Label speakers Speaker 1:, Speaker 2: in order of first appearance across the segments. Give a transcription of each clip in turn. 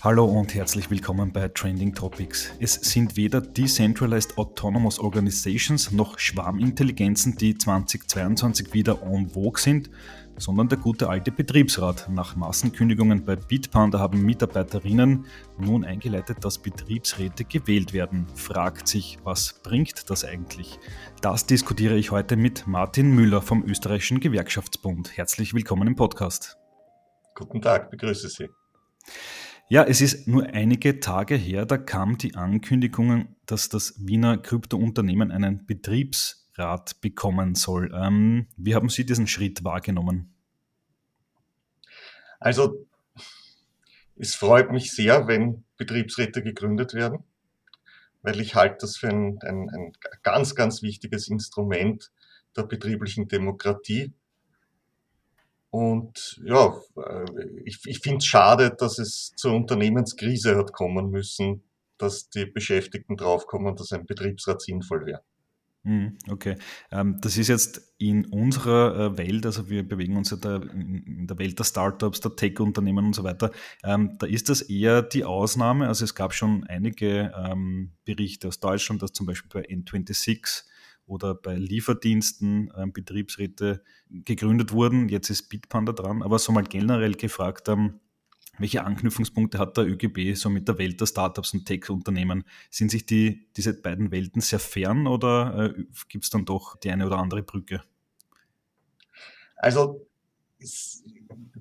Speaker 1: Hallo und herzlich willkommen bei Trending Topics. Es sind weder Decentralized Autonomous Organizations noch Schwarmintelligenzen, die 2022 wieder en vogue sind, sondern der gute alte Betriebsrat. Nach Massenkündigungen bei Bitpanda haben Mitarbeiterinnen nun eingeleitet, dass Betriebsräte gewählt werden. Fragt sich, was bringt das eigentlich? Das diskutiere ich heute mit Martin Müller vom Österreichischen Gewerkschaftsbund. Herzlich willkommen im Podcast.
Speaker 2: Guten Tag, begrüße Sie.
Speaker 1: Ja, es ist nur einige Tage her, da kam die Ankündigung, dass das Wiener Kryptounternehmen einen Betriebsrat bekommen soll. Ähm, wie haben Sie diesen Schritt wahrgenommen?
Speaker 2: Also, es freut mich sehr, wenn Betriebsräte gegründet werden, weil ich halte das für ein, ein, ein ganz, ganz wichtiges Instrument der betrieblichen Demokratie und ja, äh, ich, ich finde es schade, dass es zur Unternehmenskrise hat kommen müssen, dass die Beschäftigten draufkommen, dass ein Betriebsrat sinnvoll wäre.
Speaker 1: Hm, okay, ähm, das ist jetzt in unserer äh, Welt, also wir bewegen uns ja da in der Welt der Startups, der Tech-Unternehmen und so weiter. Ähm, da ist das eher die Ausnahme. Also es gab schon einige ähm, Berichte aus Deutschland, dass zum Beispiel bei N26 oder bei Lieferdiensten ähm, Betriebsräte gegründet wurden. Jetzt ist Bitpanda dran, aber so mal generell gefragt, ähm, welche Anknüpfungspunkte hat der ÖGB so mit der Welt der Startups und Tech-Unternehmen? Sind sich die, diese beiden Welten sehr fern oder äh, gibt es dann doch die eine oder andere Brücke?
Speaker 2: Also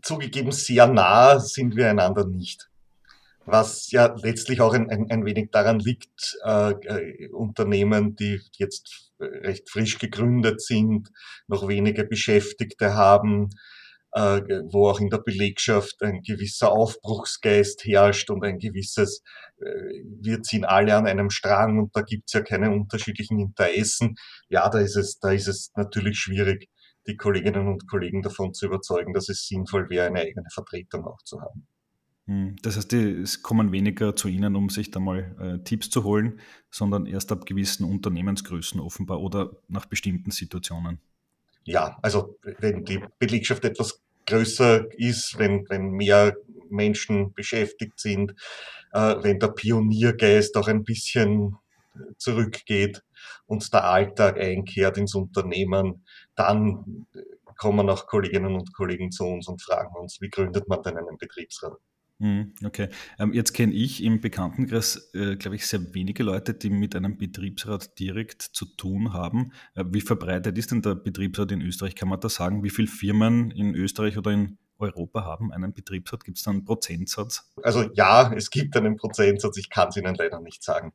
Speaker 2: zugegeben, sehr nah sind wir einander nicht was ja letztlich auch ein, ein, ein wenig daran liegt, äh, äh, Unternehmen, die jetzt recht frisch gegründet sind, noch wenige Beschäftigte haben, äh, wo auch in der Belegschaft ein gewisser Aufbruchsgeist herrscht und ein gewisses, äh, wir ziehen alle an einem Strang und da gibt's ja keine unterschiedlichen Interessen. Ja, da ist es, da ist es natürlich schwierig, die Kolleginnen und Kollegen davon zu überzeugen, dass es sinnvoll wäre, eine eigene Vertretung auch zu haben.
Speaker 1: Hm, das heißt, es kommen weniger zu Ihnen, um sich da mal äh, Tipps zu holen, sondern erst ab gewissen Unternehmensgrößen offenbar oder nach bestimmten Situationen.
Speaker 2: Ja, also wenn die Belegschaft etwas größer ist, wenn, wenn mehr Menschen beschäftigt sind, äh, wenn der Pioniergeist auch ein bisschen zurückgeht und der Alltag einkehrt ins Unternehmen, dann kommen auch Kolleginnen und Kollegen zu uns und fragen uns, wie gründet man denn einen Betriebsrat?
Speaker 1: Mhm, okay. Ähm, jetzt kenne ich im Bekanntenkreis, äh, glaube ich, sehr wenige Leute, die mit einem Betriebsrat direkt zu tun haben. Äh, wie verbreitet ist denn der Betriebsrat in Österreich? Kann man da sagen, wie viele Firmen in Österreich oder in Europa haben einen Betriebsrat? Gibt es da einen Prozentsatz?
Speaker 2: Also ja, es gibt einen Prozentsatz, ich kann es Ihnen leider nicht sagen.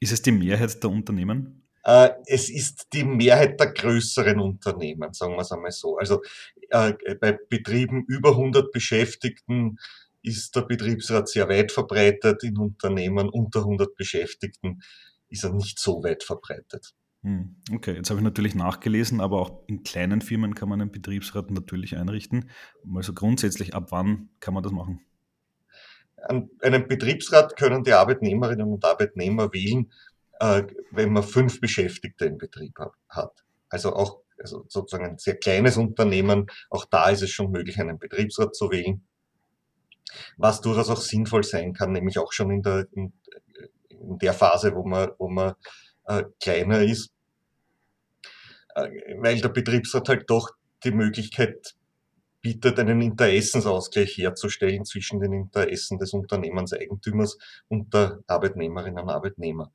Speaker 1: Ist es die Mehrheit der Unternehmen?
Speaker 2: Äh, es ist die Mehrheit der größeren Unternehmen, sagen wir es einmal so. Also äh, bei Betrieben über 100 Beschäftigten ist der Betriebsrat sehr weit verbreitet. In Unternehmen unter 100 Beschäftigten ist er nicht so weit verbreitet.
Speaker 1: Hm, okay, jetzt habe ich natürlich nachgelesen, aber auch in kleinen Firmen kann man einen Betriebsrat natürlich einrichten. Also grundsätzlich, ab wann kann man das machen?
Speaker 2: Einen Betriebsrat können die Arbeitnehmerinnen und Arbeitnehmer wählen, äh, wenn man fünf Beschäftigte im Betrieb hat. Also auch also sozusagen ein sehr kleines Unternehmen, auch da ist es schon möglich, einen Betriebsrat zu wählen was durchaus auch sinnvoll sein kann, nämlich auch schon in der, in, in der Phase, wo man, wo man äh, kleiner ist, äh, weil der Betriebsrat halt doch die Möglichkeit bietet, einen Interessensausgleich herzustellen zwischen den Interessen des Unternehmenseigentümers und der Arbeitnehmerinnen und Arbeitnehmer.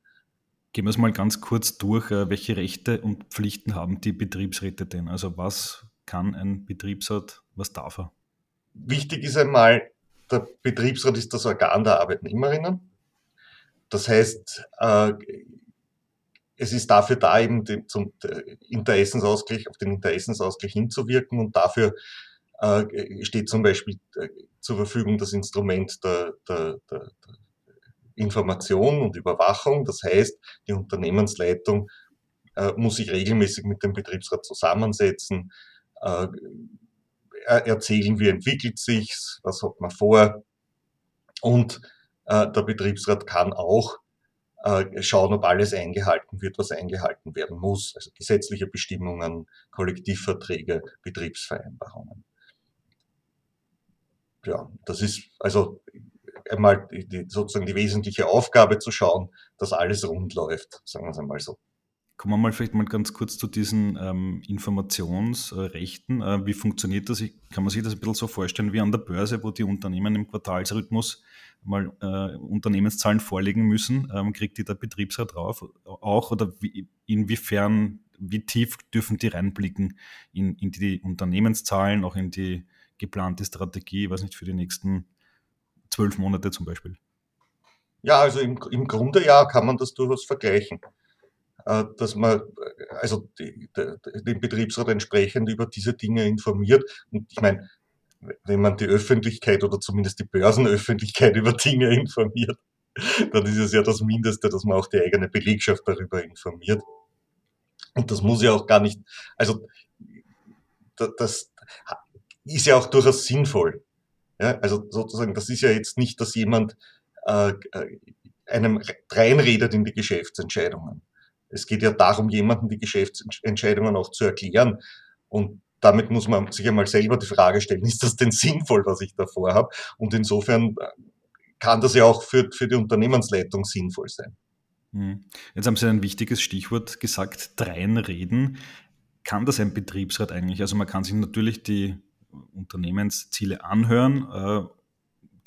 Speaker 1: Gehen wir es mal ganz kurz durch, äh, welche Rechte und Pflichten haben die Betriebsräte denn? Also was kann ein Betriebsrat, was darf er?
Speaker 2: Wichtig ist einmal, der Betriebsrat ist das Organ der Arbeitnehmerinnen. Das heißt, äh, es ist dafür da, eben zum Interessensausgleich, auf den Interessensausgleich hinzuwirken und dafür äh, steht zum Beispiel äh, zur Verfügung das Instrument der, der, der, Information und Überwachung. Das heißt, die Unternehmensleitung äh, muss sich regelmäßig mit dem Betriebsrat zusammensetzen, äh, erzählen, wie entwickelt sich's, was hat man vor. Und äh, der Betriebsrat kann auch äh, schauen, ob alles eingehalten wird, was eingehalten werden muss. Also gesetzliche Bestimmungen, Kollektivverträge, Betriebsvereinbarungen. Ja, das ist also einmal die, sozusagen die wesentliche Aufgabe zu schauen, dass alles rund läuft, sagen wir es einmal so.
Speaker 1: Kommen wir mal vielleicht mal ganz kurz zu diesen ähm, Informationsrechten. Äh, wie funktioniert das? Ich, kann man sich das ein bisschen so vorstellen wie an der Börse, wo die Unternehmen im Quartalsrhythmus mal äh, Unternehmenszahlen vorlegen müssen? Ähm, kriegt die der Betriebsrat drauf auch? Oder wie, inwiefern, wie tief dürfen die reinblicken in, in die Unternehmenszahlen, auch in die geplante Strategie, weiß nicht, für die nächsten zwölf Monate zum Beispiel?
Speaker 2: Ja, also im, im Grunde ja, kann man das durchaus vergleichen. Äh, dass man also den Betriebsrat entsprechend über diese Dinge informiert. Und ich meine, wenn man die Öffentlichkeit oder zumindest die Börsenöffentlichkeit über Dinge informiert, dann ist es ja das Mindeste, dass man auch die eigene Belegschaft darüber informiert. Und das muss ja auch gar nicht, also das ist ja auch durchaus sinnvoll. Ja, also sozusagen, das ist ja jetzt nicht, dass jemand äh, äh einem reinredet in die Geschäftsentscheidungen. Es geht ja darum, jemanden die Geschäftsentscheidungen auch zu erklären. Und damit muss man sich einmal selber die Frage stellen, ist das denn sinnvoll, was ich da vorhabe? Und insofern äh, kann das ja auch für, für die Unternehmensleitung sinnvoll sein.
Speaker 1: Hm. Jetzt haben Sie ein wichtiges Stichwort gesagt, dreinreden. Kann das ein Betriebsrat eigentlich? Also man kann sich natürlich die Unternehmensziele anhören, äh,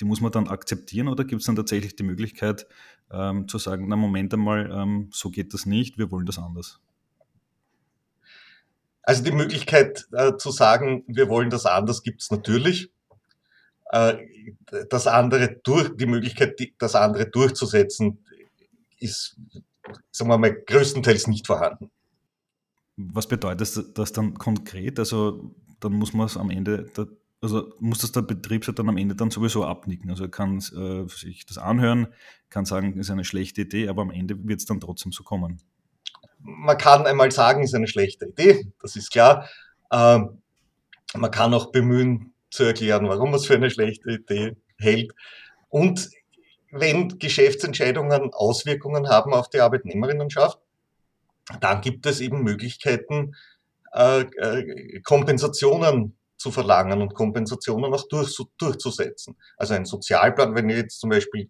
Speaker 1: die muss man dann akzeptieren oder gibt es dann tatsächlich die Möglichkeit, ähm, zu sagen, na Moment einmal, ähm, so geht das nicht, wir wollen das anders?
Speaker 2: Also die Möglichkeit äh, zu sagen, wir wollen das anders, gibt es natürlich. Äh, das andere durch, die Möglichkeit, die, das andere durchzusetzen, ist, sagen wir mal, größtenteils nicht vorhanden.
Speaker 1: Was bedeutet das dann konkret? Also dann muss man es am Ende also muss das der Betriebsrat dann am Ende dann sowieso abnicken. Also er kann äh, sich das anhören, kann sagen, ist eine schlechte Idee, aber am Ende wird es dann trotzdem so kommen.
Speaker 2: Man kann einmal sagen, ist eine schlechte Idee, das ist klar. Ähm, man kann auch bemühen zu erklären, warum man es für eine schlechte Idee hält. Und wenn Geschäftsentscheidungen Auswirkungen haben auf die Arbeitnehmerinnenschaft, dann gibt es eben Möglichkeiten, äh, äh, Kompensationen zu verlangen und Kompensationen auch durch, durchzusetzen. Also ein Sozialplan, wenn ich jetzt zum Beispiel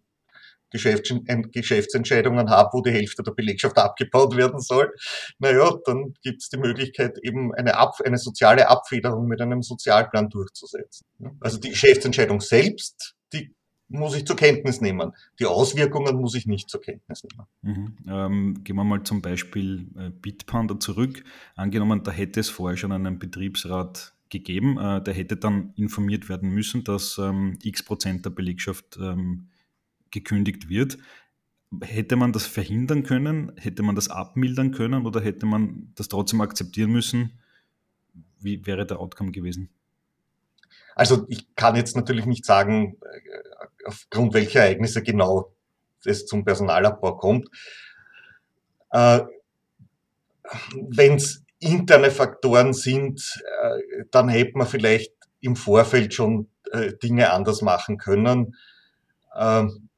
Speaker 2: Geschäftsentscheidungen habe, wo die Hälfte der Belegschaft abgebaut werden soll, naja, dann gibt es die Möglichkeit, eben eine, Ab eine soziale Abfederung mit einem Sozialplan durchzusetzen. Also die Geschäftsentscheidung selbst, die muss ich zur Kenntnis nehmen. Die Auswirkungen muss ich nicht zur Kenntnis nehmen.
Speaker 1: Mhm. Ähm, gehen wir mal zum Beispiel äh, Bitpanda zurück. Angenommen, da hätte es vorher schon einen Betriebsrat gegeben. Äh, der hätte dann informiert werden müssen, dass ähm, x Prozent der Belegschaft ähm, gekündigt wird. Hätte man das verhindern können? Hätte man das abmildern können oder hätte man das trotzdem akzeptieren müssen? Wie wäre der Outcome gewesen?
Speaker 2: Also ich kann jetzt natürlich nicht sagen, äh, aufgrund welcher Ereignisse genau es zum Personalabbau kommt. Äh, Wenn es interne Faktoren sind, äh, dann hätte man vielleicht im Vorfeld schon äh, Dinge anders machen können, ähm,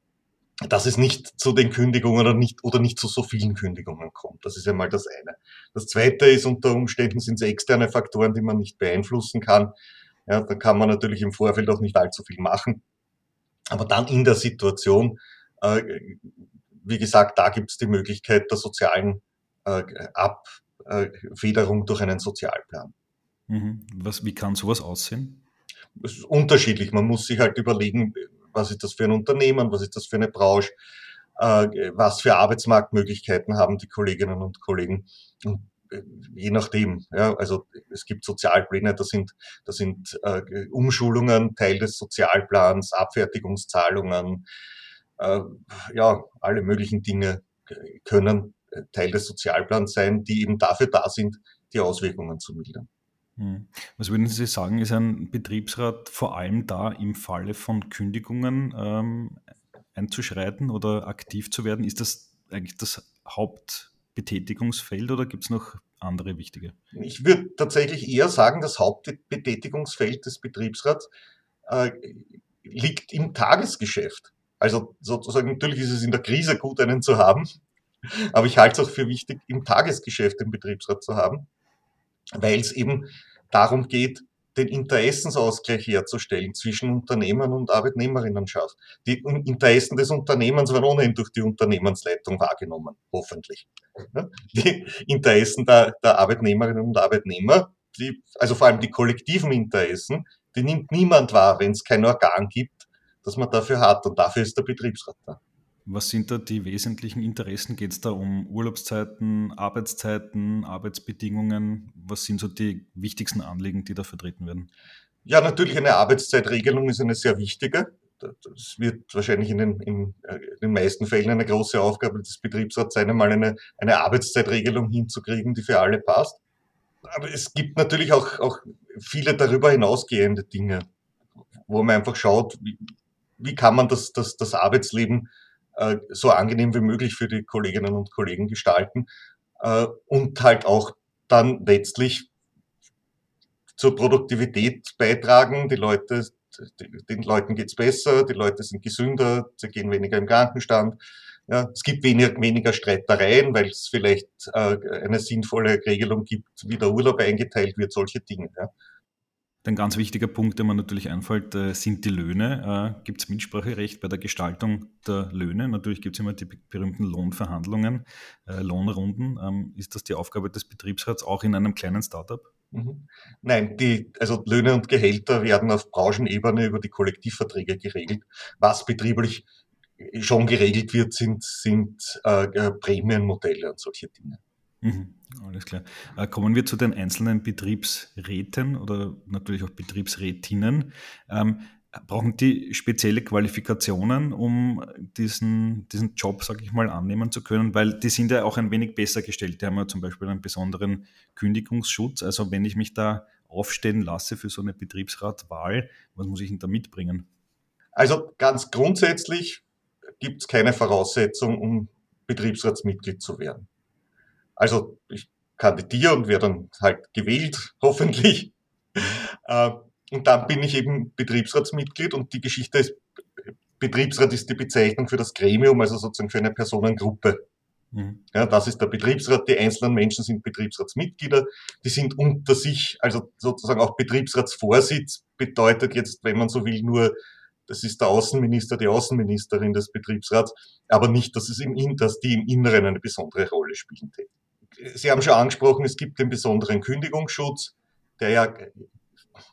Speaker 2: dass es nicht zu den Kündigungen oder nicht, oder nicht zu so vielen Kündigungen kommt. Das ist einmal das eine. Das zweite ist, unter Umständen sind es externe Faktoren, die man nicht beeinflussen kann. Ja, da kann man natürlich im Vorfeld auch nicht allzu viel machen. Aber dann in der Situation, äh, wie gesagt, da gibt es die Möglichkeit der sozialen Ab, äh, Federung durch einen Sozialplan.
Speaker 1: Mhm. Was, wie kann sowas aussehen?
Speaker 2: Es ist unterschiedlich. Man muss sich halt überlegen, was ist das für ein Unternehmen, was ist das für eine Branche, äh, was für Arbeitsmarktmöglichkeiten haben die Kolleginnen und Kollegen. Und äh, je nachdem, ja, also es gibt Sozialpläne, das sind, das sind äh, Umschulungen, Teil des Sozialplans, Abfertigungszahlungen, äh, ja, alle möglichen Dinge können Teil des Sozialplans sein, die eben dafür da sind, die Auswirkungen zu mildern.
Speaker 1: Hm. Was würden Sie sagen, ist ein Betriebsrat vor allem da im Falle von Kündigungen ähm, einzuschreiten oder aktiv zu werden? Ist das eigentlich das Hauptbetätigungsfeld oder gibt es noch andere wichtige?
Speaker 2: Ich würde tatsächlich eher sagen, das Hauptbetätigungsfeld des Betriebsrats äh, liegt im Tagesgeschäft. Also sozusagen, natürlich ist es in der Krise gut, einen zu haben, aber ich halte es auch für wichtig, im Tagesgeschäft den Betriebsrat zu haben, weil es eben darum geht, den Interessensausgleich herzustellen zwischen Unternehmern und Arbeitnehmerinnenschaft. Die Interessen des Unternehmens werden ohnehin durch die Unternehmensleitung wahrgenommen, hoffentlich. Die Interessen der, der Arbeitnehmerinnen und Arbeitnehmer, die, also vor allem die kollektiven Interessen, die nimmt niemand wahr, wenn es kein Organ gibt, das man dafür hat. Und dafür ist der Betriebsrat da.
Speaker 1: Was sind da die wesentlichen Interessen? Geht es da um Urlaubszeiten, Arbeitszeiten, Arbeitsbedingungen? Was sind so die wichtigsten Anliegen, die da vertreten werden?
Speaker 2: Ja, natürlich eine Arbeitszeitregelung ist eine sehr wichtige. Das wird wahrscheinlich in den, äh, in den meisten Fällen eine große Aufgabe des Betriebsrats sein, einmal eine, eine Arbeitszeitregelung hinzukriegen, die für alle passt. Aber es gibt natürlich auch, auch viele darüber hinausgehende Dinge, wo man einfach schaut, wie, wie kann man das, das, das Arbeitsleben äh, so angenehm wie möglich für die Kolleginnen und Kollegen gestalten äh, und halt auch dann letztlich zur Produktivität beitragen. Die Leute, den Leuten geht's besser, die Leute sind gesünder, sie gehen weniger im Krankenstand. Ja, es gibt weniger, weniger Streitereien, weil es vielleicht äh, eine sinnvolle Regelung gibt, wie der Urlaub eingeteilt wird, solche Dinge. Ja.
Speaker 1: Ein ganz wichtiger Punkt, der mir natürlich einfällt, äh, sind die Löhne. Äh, gibt es Mitspracherecht bei der Gestaltung der Löhne? Natürlich gibt es immer die berühmten Lohnverhandlungen, äh, Lohnrunden. Ähm, ist das die Aufgabe des Betriebsrats auch in einem kleinen Startup?
Speaker 2: Mhm. Nein, die, also Löhne und Gehälter werden auf Branchenebene über die Kollektivverträge geregelt. Was betrieblich schon geregelt wird, sind, sind äh, Prämienmodelle und solche Dinge.
Speaker 1: Mhm, alles klar. Äh, kommen wir zu den einzelnen Betriebsräten oder natürlich auch Betriebsrätinnen. Ähm, brauchen die spezielle Qualifikationen, um diesen, diesen Job, sage ich mal, annehmen zu können? Weil die sind ja auch ein wenig besser gestellt. Die haben ja zum Beispiel einen besonderen Kündigungsschutz. Also wenn ich mich da aufstellen lasse für so eine Betriebsratwahl, was muss ich denn da mitbringen?
Speaker 2: Also ganz grundsätzlich gibt es keine Voraussetzung, um Betriebsratsmitglied zu werden. Also ich kandidiere und werde dann halt gewählt, hoffentlich. Äh, und dann bin ich eben Betriebsratsmitglied und die Geschichte ist, Betriebsrat ist die Bezeichnung für das Gremium, also sozusagen für eine Personengruppe. Mhm. Ja, das ist der Betriebsrat. Die einzelnen Menschen sind Betriebsratsmitglieder. Die sind unter sich, also sozusagen auch Betriebsratsvorsitz bedeutet jetzt, wenn man so will, nur, das ist der Außenminister, die Außenministerin des Betriebsrats, aber nicht, dass es im, dass die im Inneren eine besondere Rolle spielen. Sie haben schon angesprochen, es gibt den besonderen Kündigungsschutz, der ja,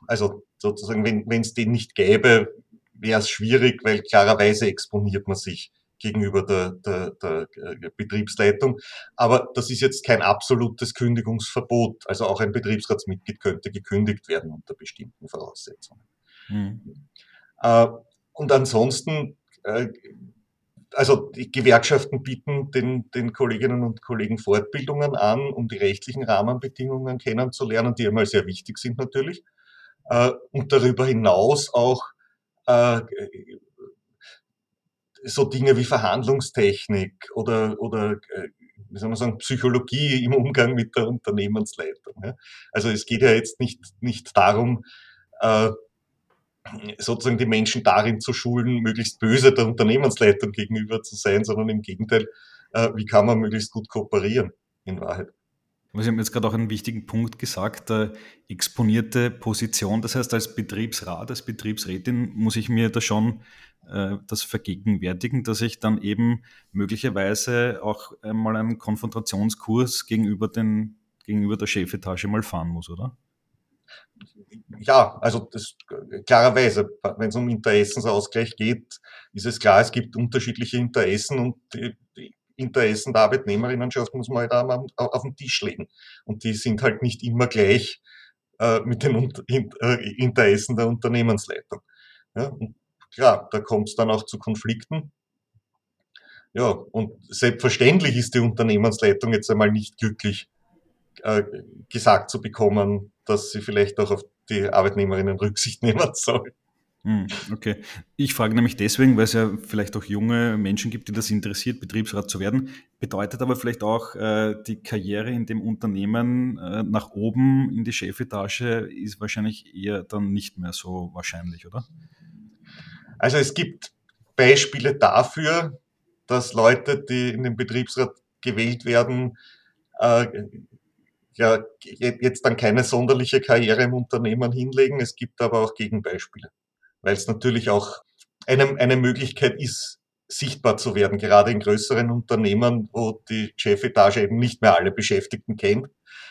Speaker 2: also sozusagen, wenn es den nicht gäbe, wäre es schwierig, weil klarerweise exponiert man sich gegenüber der, der, der äh, Betriebsleitung. Aber das ist jetzt kein absolutes Kündigungsverbot. Also auch ein Betriebsratsmitglied könnte gekündigt werden unter bestimmten Voraussetzungen. Mhm. Und ansonsten äh, also die Gewerkschaften bieten den, den Kolleginnen und Kollegen Fortbildungen an, um die rechtlichen Rahmenbedingungen kennenzulernen, die einmal sehr wichtig sind natürlich. Äh, und darüber hinaus auch äh, so Dinge wie Verhandlungstechnik oder, oder äh, wie soll man sagen, Psychologie im Umgang mit der Unternehmensleitung. Also es geht ja jetzt nicht, nicht darum, sozusagen die Menschen darin zu schulen, möglichst böse der Unternehmensleitung gegenüber zu sein, sondern im Gegenteil, äh, wie kann man möglichst gut kooperieren in Wahrheit.
Speaker 1: Sie haben jetzt gerade auch einen wichtigen Punkt gesagt, äh, exponierte Position. Das heißt, als Betriebsrat, als Betriebsrätin muss ich mir da schon äh, das vergegenwärtigen, dass ich dann eben möglicherweise auch einmal einen Konfrontationskurs gegenüber, den, gegenüber der Chefetage mal fahren muss, oder?
Speaker 2: Ja, also das, klarerweise, wenn es um Interessensausgleich geht, ist es klar, es gibt unterschiedliche Interessen und die, Interessen der Arbeitnehmerinnenschaft muss man halt auch auf den Tisch legen. Und die sind halt nicht immer gleich äh, mit den äh, Interessen der Unternehmensleitung. Ja, und klar, da kommt es dann auch zu Konflikten. Ja, und selbstverständlich ist die Unternehmensleitung jetzt einmal nicht glücklich, äh, gesagt zu bekommen, dass sie vielleicht auch auf die Arbeitnehmerinnen Rücksicht nehmen soll.
Speaker 1: Hm, okay. Ich frage nämlich deswegen, weil es ja vielleicht auch junge Menschen gibt, die das interessiert, Betriebsrat zu werden. Bedeutet aber vielleicht auch, äh, die Karriere in dem Unternehmen äh, nach oben in die Chefetage ist wahrscheinlich eher dann nicht mehr so wahrscheinlich, oder?
Speaker 2: Also es gibt Beispiele dafür, dass Leute, die in den Betriebsrat gewählt werden, äh, ja jetzt dann keine sonderliche Karriere im Unternehmen hinlegen. Es gibt aber auch Gegenbeispiele, weil es natürlich auch eine, eine Möglichkeit ist, sichtbar zu werden, gerade in größeren Unternehmen, wo die Chefetage eben nicht mehr alle Beschäftigten kennt.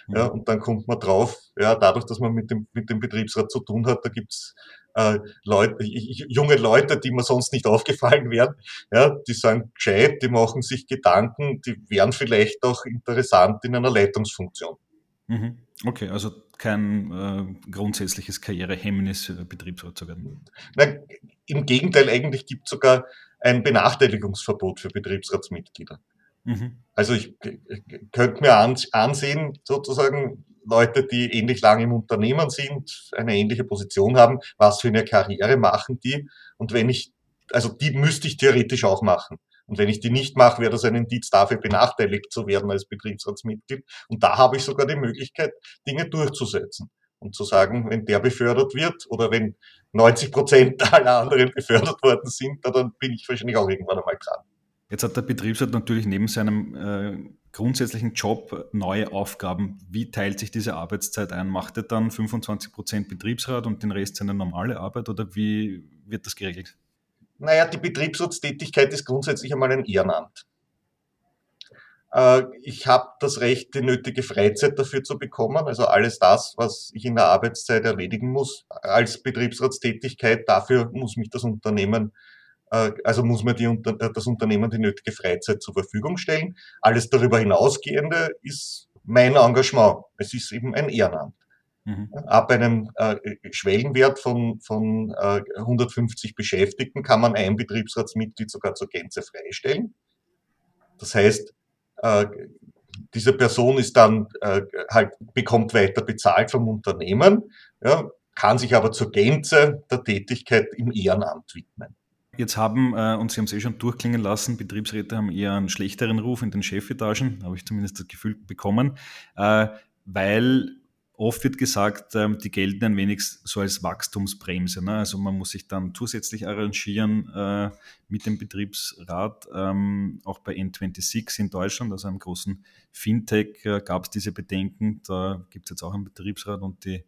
Speaker 2: Ja, mhm. und dann kommt man drauf, ja, dadurch, dass man mit dem, mit dem Betriebsrat zu tun hat, da gibt's äh, Leute, junge Leute, die mir sonst nicht aufgefallen wären, ja, die sagen gescheit, die machen sich Gedanken, die wären vielleicht auch interessant in einer Leitungsfunktion.
Speaker 1: Mhm. Okay, also kein äh, grundsätzliches Karrierehemmnis, äh, Betriebsrat zu werden.
Speaker 2: Nein, Im Gegenteil, eigentlich gibt es sogar ein Benachteiligungsverbot für Betriebsratsmitglieder. Mhm. Also ich, ich könnte mir ansehen, sozusagen Leute, die ähnlich lange im Unternehmen sind, eine ähnliche Position haben, was für eine Karriere machen die. Und wenn ich, also die müsste ich theoretisch auch machen. Und wenn ich die nicht mache, wäre das ein Indiz dafür, benachteiligt zu werden als Betriebsratsmitglied. Und da habe ich sogar die Möglichkeit, Dinge durchzusetzen. Und zu sagen, wenn der befördert wird oder wenn 90 Prozent aller anderen befördert worden sind, dann bin ich wahrscheinlich auch irgendwann einmal dran.
Speaker 1: Jetzt hat der Betriebsrat natürlich neben seinem äh, grundsätzlichen Job neue Aufgaben. Wie teilt sich diese Arbeitszeit ein? Macht er dann 25 Prozent Betriebsrat und den Rest seine normale Arbeit oder wie wird das geregelt?
Speaker 2: Naja, die Betriebsratstätigkeit ist grundsätzlich einmal ein Ehrenamt. Äh, ich habe das Recht, die nötige Freizeit dafür zu bekommen. Also alles das, was ich in der Arbeitszeit erledigen muss als Betriebsratstätigkeit, dafür muss mich das Unternehmen, äh, also muss mir die, äh, das Unternehmen die nötige Freizeit zur Verfügung stellen. Alles darüber hinausgehende ist mein Engagement. Es ist eben ein Ehrenamt. Mhm. Ab einem äh, Schwellenwert von, von äh, 150 Beschäftigten kann man ein Betriebsratsmitglied sogar zur Gänze freistellen. Das heißt, äh, diese Person ist dann äh, halt bekommt weiter bezahlt vom Unternehmen, ja, kann sich aber zur Gänze der Tätigkeit im Ehrenamt widmen.
Speaker 1: Jetzt haben, äh, und Sie haben es eh schon durchklingen lassen, Betriebsräte haben eher einen schlechteren Ruf in den Chefetagen, habe ich zumindest das Gefühl bekommen, äh, weil Oft wird gesagt, ähm, die gelten ein wenig so als Wachstumsbremse. Ne? Also man muss sich dann zusätzlich arrangieren äh, mit dem Betriebsrat. Ähm, auch bei N26 in Deutschland, also einem großen Fintech, äh, gab es diese Bedenken. Da gibt es jetzt auch einen Betriebsrat und die,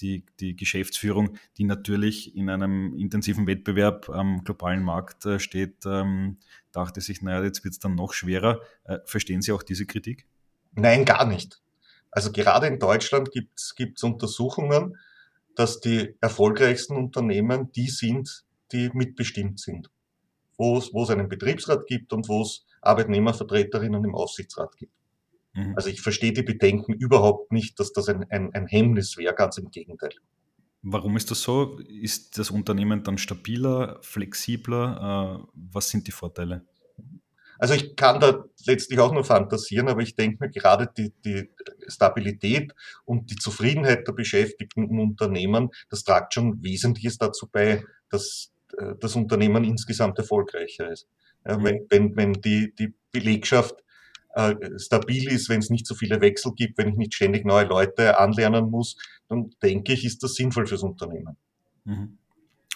Speaker 1: die, die Geschäftsführung, die natürlich in einem intensiven Wettbewerb am globalen Markt äh, steht, ähm, dachte sich, naja, jetzt wird es dann noch schwerer. Äh, verstehen Sie auch diese Kritik?
Speaker 2: Nein, gar nicht. Also gerade in Deutschland gibt es Untersuchungen, dass die erfolgreichsten Unternehmen die sind, die mitbestimmt sind. Wo es einen Betriebsrat gibt und wo es Arbeitnehmervertreterinnen im Aufsichtsrat gibt. Mhm. Also ich verstehe die Bedenken überhaupt nicht, dass das ein, ein, ein Hemmnis wäre, ganz im Gegenteil.
Speaker 1: Warum ist das so? Ist das Unternehmen dann stabiler, flexibler? Äh, was sind die Vorteile?
Speaker 2: Also ich kann da letztlich auch nur fantasieren, aber ich denke mir gerade die, die Stabilität und die Zufriedenheit der Beschäftigten im Unternehmen, das tragt schon Wesentliches dazu bei, dass äh, das Unternehmen insgesamt erfolgreicher ist. Ja, mhm. wenn, wenn, wenn die, die Belegschaft äh, stabil ist, wenn es nicht so viele Wechsel gibt, wenn ich nicht ständig neue Leute anlernen muss, dann denke ich, ist das sinnvoll fürs Unternehmen.
Speaker 1: Mhm.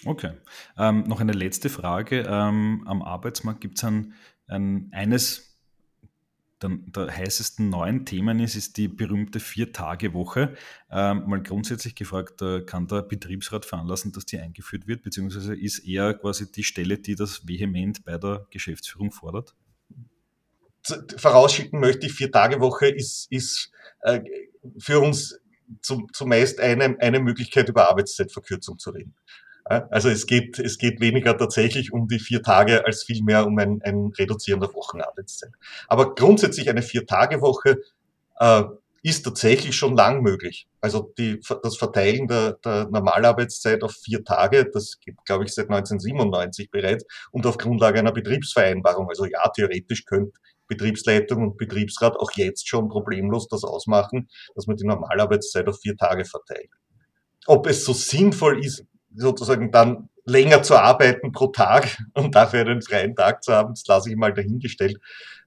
Speaker 1: Okay. Ähm, noch eine letzte Frage. Ähm, am Arbeitsmarkt gibt es ein ein, eines der, der, heißesten neuen Themen ist, ist die berühmte Vier-Tage-Woche. Ähm, mal grundsätzlich gefragt, äh, kann der Betriebsrat veranlassen, dass die eingeführt wird, beziehungsweise ist er quasi die Stelle, die das vehement bei der Geschäftsführung fordert?
Speaker 2: Vorausschicken möchte ich, Vier-Tage-Woche ist, ist äh, für uns zum, zumeist eine, eine Möglichkeit, über Arbeitszeitverkürzung zu reden. Also es geht, es geht weniger tatsächlich um die vier Tage als vielmehr um ein, ein Reduzieren der Wochenarbeitszeit. Aber grundsätzlich eine Vier-Tage-Woche äh, ist tatsächlich schon lang möglich. Also die, das Verteilen der, der Normalarbeitszeit auf vier Tage, das geht, glaube ich, seit 1997 bereits und auf Grundlage einer Betriebsvereinbarung. Also ja, theoretisch könnte Betriebsleitung und Betriebsrat auch jetzt schon problemlos das ausmachen, dass man die Normalarbeitszeit auf vier Tage verteilt. Ob es so sinnvoll ist, sozusagen dann länger zu arbeiten pro Tag und dafür einen freien Tag zu haben, das lasse ich mal dahingestellt,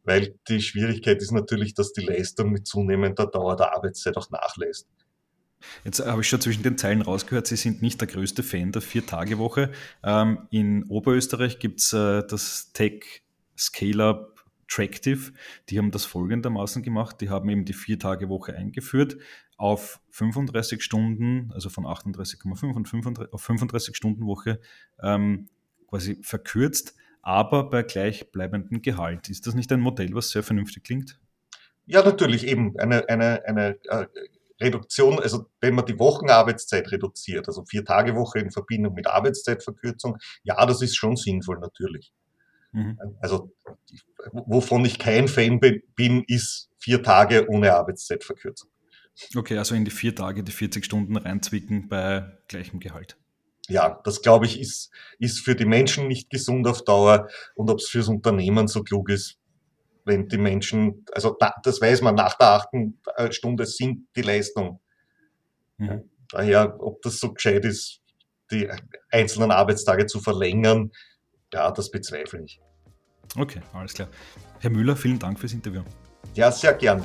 Speaker 2: weil die Schwierigkeit ist natürlich, dass die Leistung mit zunehmender Dauer der Arbeitszeit auch nachlässt.
Speaker 1: Jetzt habe ich schon zwischen den Zeilen rausgehört, Sie sind nicht der größte Fan der Vier-Tage-Woche. Ähm, in Oberösterreich gibt es äh, das Tech Scale-Up Tractive, die haben das folgendermaßen gemacht. Die haben eben die Vier-Tage-Woche eingeführt auf 35 Stunden, also von 38,5 und 35, auf 35 Stunden Woche ähm, quasi verkürzt, aber bei gleichbleibendem Gehalt. Ist das nicht ein Modell, was sehr vernünftig klingt?
Speaker 2: Ja, natürlich eben eine, eine, eine äh, Reduktion, also wenn man die Wochenarbeitszeit reduziert, also vier Tage Woche in Verbindung mit Arbeitszeitverkürzung, ja, das ist schon sinnvoll natürlich. Mhm. Also wovon ich kein Fan bin, ist vier Tage ohne Arbeitszeitverkürzung.
Speaker 1: Okay, also in die vier Tage die 40 Stunden reinzwicken bei gleichem Gehalt.
Speaker 2: Ja, das glaube ich ist, ist für die Menschen nicht gesund auf Dauer und ob es fürs Unternehmen so klug ist, wenn die Menschen, also das weiß man, nach der achten äh, Stunde sind die Leistung. Mhm. Daher, ob das so gescheit ist, die einzelnen Arbeitstage zu verlängern, ja, das bezweifle ich.
Speaker 1: Okay, alles klar. Herr Müller, vielen Dank fürs Interview.
Speaker 2: Ja, sehr gern.